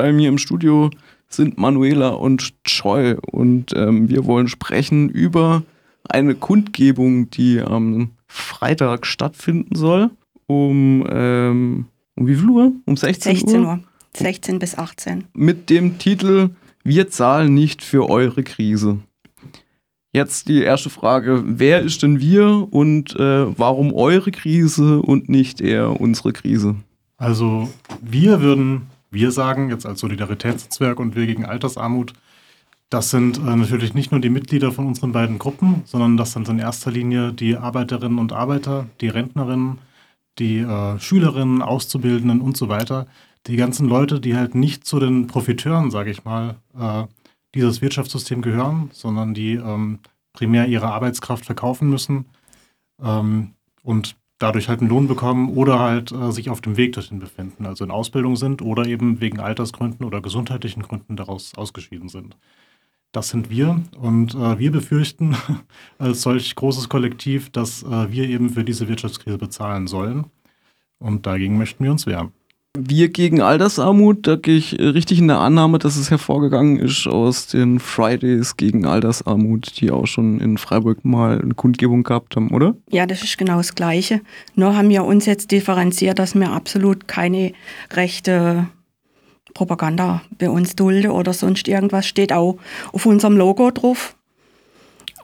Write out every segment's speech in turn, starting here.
bei mir im Studio sind Manuela und Choi und ähm, wir wollen sprechen über eine Kundgebung, die am Freitag stattfinden soll. Um, ähm, um wie viel Uhr? Um 16, 16 Uhr? Uhr. 16 bis 18. Mit dem Titel Wir zahlen nicht für eure Krise. Jetzt die erste Frage, wer ist denn wir und äh, warum eure Krise und nicht eher unsere Krise? Also wir würden, wir sagen jetzt als Solidaritätsnetzwerk und wir gegen Altersarmut, das sind äh, natürlich nicht nur die Mitglieder von unseren beiden Gruppen, sondern das sind in erster Linie die Arbeiterinnen und Arbeiter, die Rentnerinnen, die äh, Schülerinnen, Auszubildenden und so weiter. Die ganzen Leute, die halt nicht zu den Profiteuren, sage ich mal, äh, dieses Wirtschaftssystem gehören, sondern die ähm, primär ihre Arbeitskraft verkaufen müssen ähm, und dadurch halt einen Lohn bekommen oder halt äh, sich auf dem Weg dorthin befinden, also in Ausbildung sind oder eben wegen Altersgründen oder gesundheitlichen Gründen daraus ausgeschieden sind. Das sind wir und äh, wir befürchten als solch großes Kollektiv, dass äh, wir eben für diese Wirtschaftskrise bezahlen sollen und dagegen möchten wir uns wehren. Wir gegen Altersarmut, da gehe ich richtig in der Annahme, dass es hervorgegangen ist aus den Fridays gegen Altersarmut, die auch schon in Freiburg mal eine Kundgebung gehabt haben, oder? Ja, das ist genau das Gleiche. Nur haben wir uns jetzt differenziert, dass wir absolut keine rechte Propaganda bei uns dulden oder sonst irgendwas. Steht auch auf unserem Logo drauf.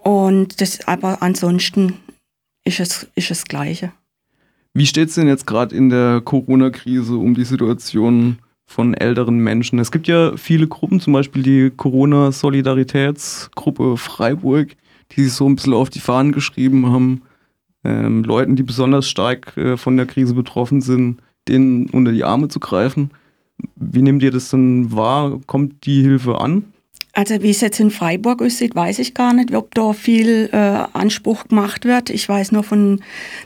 Und das, aber ansonsten ist es, ist es das Gleiche. Wie steht es denn jetzt gerade in der Corona-Krise um die Situation von älteren Menschen? Es gibt ja viele Gruppen, zum Beispiel die Corona-Solidaritätsgruppe Freiburg, die sich so ein bisschen auf die Fahnen geschrieben haben, ähm, Leuten, die besonders stark äh, von der Krise betroffen sind, denen unter die Arme zu greifen. Wie nehmt ihr das denn wahr? Kommt die Hilfe an? Also wie es jetzt in Freiburg aussieht, weiß ich gar nicht, ob da viel äh, Anspruch gemacht wird. Ich weiß nur von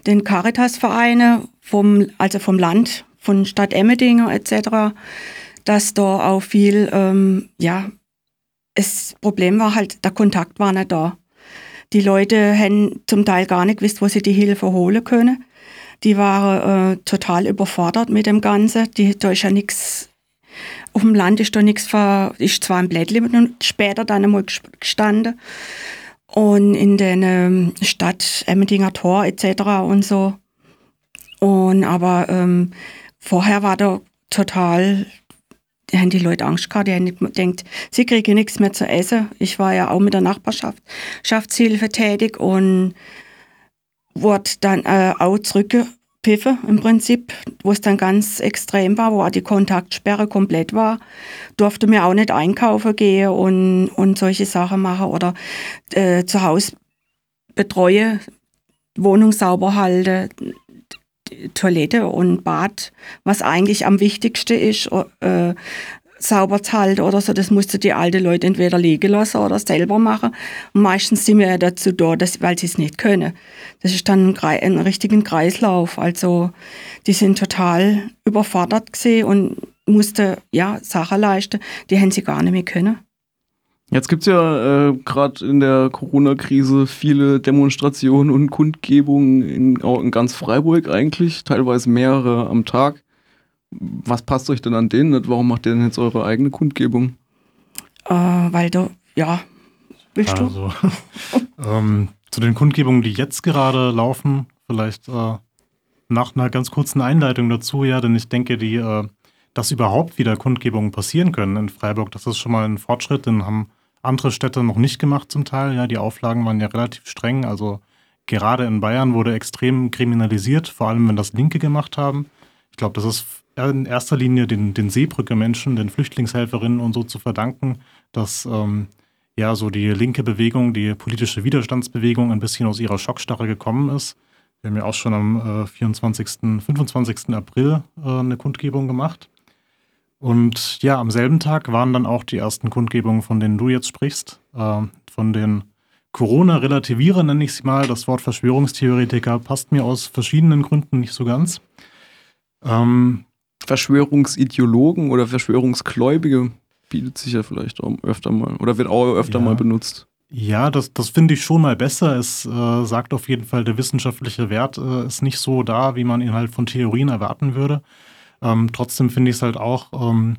den Caritas-Vereinen, vom, also vom Land, von Stadt Emmendingen etc., dass da auch viel, ähm, ja, das Problem war halt, der Kontakt war nicht da. Die Leute haben zum Teil gar nicht gewusst, wo sie die Hilfe holen können. Die waren äh, total überfordert mit dem Ganzen. Die, da ist ja nichts auf dem Land ist da nichts ver, ist zwar ein Blättchen später dann einmal gestanden. Und in der ähm, Stadt Emmentinger Tor etc. und so. Und aber ähm, vorher war da total, da haben die Leute Angst gehabt, die haben gedacht, sie kriegen nichts mehr zu essen. Ich war ja auch mit der Nachbarschaftshilfe tätig und wurde dann äh, auch zurück Piffe im Prinzip, wo es dann ganz extrem war, wo auch die Kontaktsperre komplett war, durfte mir auch nicht einkaufen gehen und, und solche Sachen machen oder äh, zu Hause betreue, Wohnung sauber halten, Toilette und Bad, was eigentlich am wichtigsten ist, äh, sauber zu halten oder so, das musste die alten Leute entweder liegen lassen oder selber machen. Und meistens sind wir ja dazu da, dass, weil sie es nicht können. Das ist dann ein, ein richtigen Kreislauf. Also die sind total überfordert gesehen und mussten ja Sachen leisten, die hätten sie gar nicht mehr können. Jetzt gibt es ja äh, gerade in der Corona-Krise viele Demonstrationen und Kundgebungen in, in ganz Freiburg eigentlich, teilweise mehrere am Tag. Was passt euch denn an denen nicht? Warum macht ihr denn jetzt eure eigene Kundgebung? Äh, weil du, ja, willst du? Also, ähm, zu den Kundgebungen, die jetzt gerade laufen, vielleicht äh, nach einer ganz kurzen Einleitung dazu, ja, denn ich denke, die, äh, dass überhaupt wieder Kundgebungen passieren können in Freiburg, das ist schon mal ein Fortschritt, den haben andere Städte noch nicht gemacht zum Teil. Ja, die Auflagen waren ja relativ streng, also gerade in Bayern wurde extrem kriminalisiert, vor allem wenn das Linke gemacht haben. Ich glaube, das ist in erster Linie den, den Seebrücke-Menschen, den Flüchtlingshelferinnen und so zu verdanken, dass ähm, ja so die linke Bewegung, die politische Widerstandsbewegung ein bisschen aus ihrer Schockstarre gekommen ist. Wir haben ja auch schon am äh, 24., 25. April äh, eine Kundgebung gemacht. Und ja, am selben Tag waren dann auch die ersten Kundgebungen, von denen du jetzt sprichst, äh, von den Corona-Relativierer nenne ich sie mal. Das Wort Verschwörungstheoretiker passt mir aus verschiedenen Gründen nicht so ganz. Ähm, Verschwörungsideologen oder Verschwörungsgläubige bietet sich ja vielleicht auch öfter mal oder wird auch öfter ja. mal benutzt. Ja, das, das finde ich schon mal besser. Es äh, sagt auf jeden Fall, der wissenschaftliche Wert äh, ist nicht so da, wie man ihn halt von Theorien erwarten würde. Ähm, trotzdem finde ich es halt auch ähm,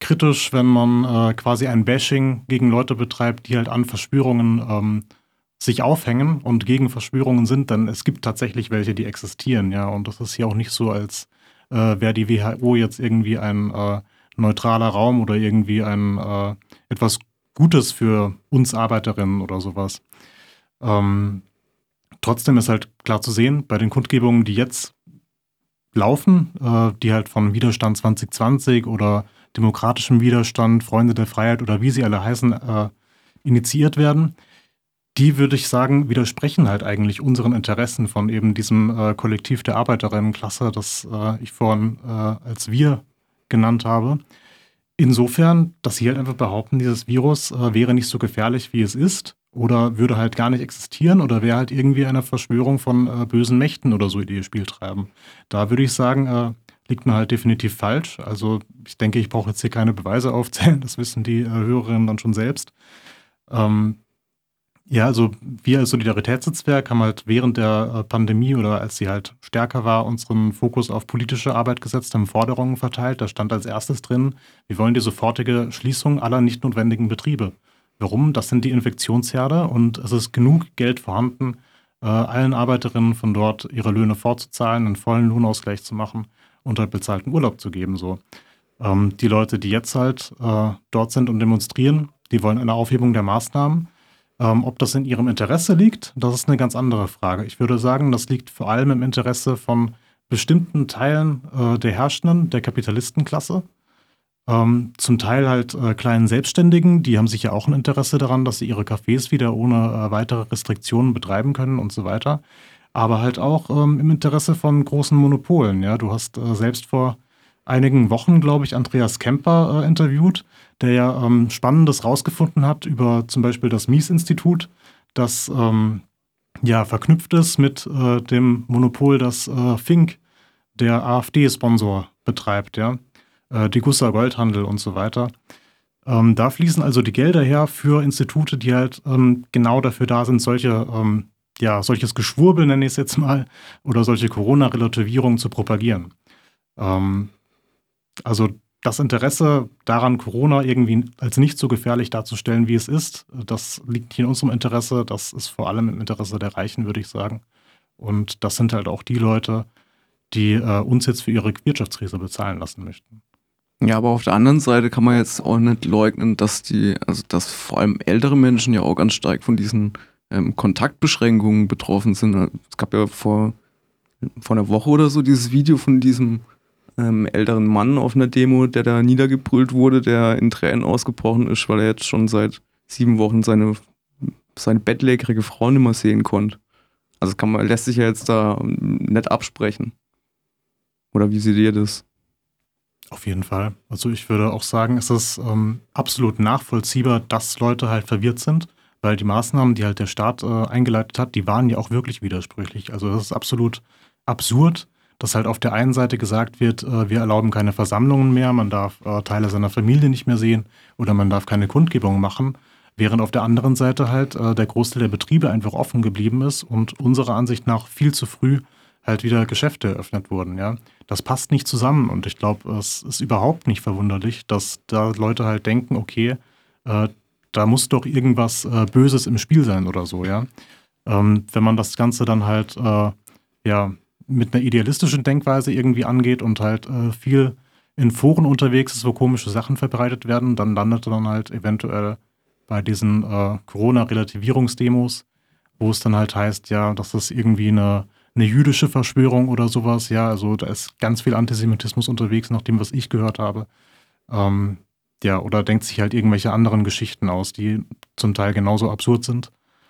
kritisch, wenn man äh, quasi ein Bashing gegen Leute betreibt, die halt an Verschwörungen ähm, sich aufhängen und gegen Verschwörungen sind, denn es gibt tatsächlich welche, die existieren, ja. Und das ist ja auch nicht so, als äh, wäre die WHO jetzt irgendwie ein äh, neutraler Raum oder irgendwie ein äh, etwas Gutes für uns Arbeiterinnen oder sowas. Ähm, trotzdem ist halt klar zu sehen, bei den Kundgebungen, die jetzt laufen, äh, die halt von Widerstand 2020 oder demokratischem Widerstand, Freunde der Freiheit oder wie sie alle heißen, äh, initiiert werden, die würde ich sagen, widersprechen halt eigentlich unseren Interessen von eben diesem äh, Kollektiv der Arbeiterinnenklasse, das äh, ich vorhin äh, als wir genannt habe. Insofern, dass sie halt einfach behaupten, dieses Virus äh, wäre nicht so gefährlich, wie es ist, oder würde halt gar nicht existieren, oder wäre halt irgendwie eine Verschwörung von äh, bösen Mächten oder so in ihr Spiel treiben. Da würde ich sagen, äh, liegt mir halt definitiv falsch. Also ich denke, ich brauche jetzt hier keine Beweise aufzählen, das wissen die Hörerinnen dann schon selbst. Ähm, ja, also wir als Solidaritätsnetzwerk haben halt während der äh, Pandemie oder als sie halt stärker war, unseren Fokus auf politische Arbeit gesetzt, haben Forderungen verteilt. Da stand als erstes drin, wir wollen die sofortige Schließung aller nicht notwendigen Betriebe. Warum? Das sind die Infektionsherde und es ist genug Geld vorhanden, äh, allen Arbeiterinnen von dort ihre Löhne vorzuzahlen, einen vollen Lohnausgleich zu machen und halt bezahlten Urlaub zu geben. So. Ähm, die Leute, die jetzt halt äh, dort sind und demonstrieren, die wollen eine Aufhebung der Maßnahmen ähm, ob das in ihrem Interesse liegt, das ist eine ganz andere Frage. Ich würde sagen, das liegt vor allem im Interesse von bestimmten Teilen äh, der Herrschenden, der Kapitalistenklasse. Ähm, zum Teil halt äh, kleinen Selbstständigen, die haben sicher auch ein Interesse daran, dass sie ihre Cafés wieder ohne äh, weitere Restriktionen betreiben können und so weiter. Aber halt auch ähm, im Interesse von großen Monopolen. Ja, du hast äh, selbst vor einigen Wochen, glaube ich, Andreas Kemper äh, interviewt, der ja ähm, Spannendes rausgefunden hat über zum Beispiel das Mies-Institut, das ähm, ja verknüpft ist mit äh, dem Monopol, das äh, Fink, der AfD-Sponsor, betreibt, ja. Äh, die Gussa Goldhandel und so weiter. Ähm, da fließen also die Gelder her für Institute, die halt ähm, genau dafür da sind, solche, ähm, ja, solches Geschwurbel, nenne ich es jetzt mal, oder solche Corona-Relativierungen zu propagieren. Ähm, also das Interesse daran, Corona irgendwie als nicht so gefährlich darzustellen, wie es ist, das liegt hier in unserem Interesse. Das ist vor allem im Interesse der Reichen, würde ich sagen. Und das sind halt auch die Leute, die äh, uns jetzt für ihre Wirtschaftskrise bezahlen lassen möchten. Ja, aber auf der anderen Seite kann man jetzt auch nicht leugnen, dass die, also dass vor allem ältere Menschen ja auch ganz stark von diesen ähm, Kontaktbeschränkungen betroffen sind. Es gab ja vor, vor einer Woche oder so dieses Video von diesem ähm, älteren Mann auf einer Demo, der da niedergebrüllt wurde, der in Tränen ausgebrochen ist, weil er jetzt schon seit sieben Wochen seine, seine bettlägerige Frau nicht mehr sehen konnte. Also kann man, lässt sich ja jetzt da nicht absprechen. Oder wie seht ihr das? Auf jeden Fall. Also ich würde auch sagen, es ist ähm, absolut nachvollziehbar, dass Leute halt verwirrt sind, weil die Maßnahmen, die halt der Staat äh, eingeleitet hat, die waren ja auch wirklich widersprüchlich. Also das ist absolut absurd, dass halt auf der einen Seite gesagt wird, äh, wir erlauben keine Versammlungen mehr, man darf äh, Teile seiner Familie nicht mehr sehen oder man darf keine Kundgebungen machen, während auf der anderen Seite halt äh, der Großteil der Betriebe einfach offen geblieben ist und unserer Ansicht nach viel zu früh halt wieder Geschäfte eröffnet wurden, ja. Das passt nicht zusammen und ich glaube, es ist überhaupt nicht verwunderlich, dass da Leute halt denken, okay, äh, da muss doch irgendwas äh, Böses im Spiel sein oder so, ja. Ähm, wenn man das Ganze dann halt, äh, ja, mit einer idealistischen Denkweise irgendwie angeht und halt äh, viel in Foren unterwegs ist, wo komische Sachen verbreitet werden, dann landet er dann halt eventuell bei diesen äh, Corona-Relativierungsdemos, wo es dann halt heißt, ja, das ist irgendwie eine, eine jüdische Verschwörung oder sowas. Ja, also da ist ganz viel Antisemitismus unterwegs, nach dem, was ich gehört habe. Ähm, ja, oder denkt sich halt irgendwelche anderen Geschichten aus, die zum Teil genauso absurd sind.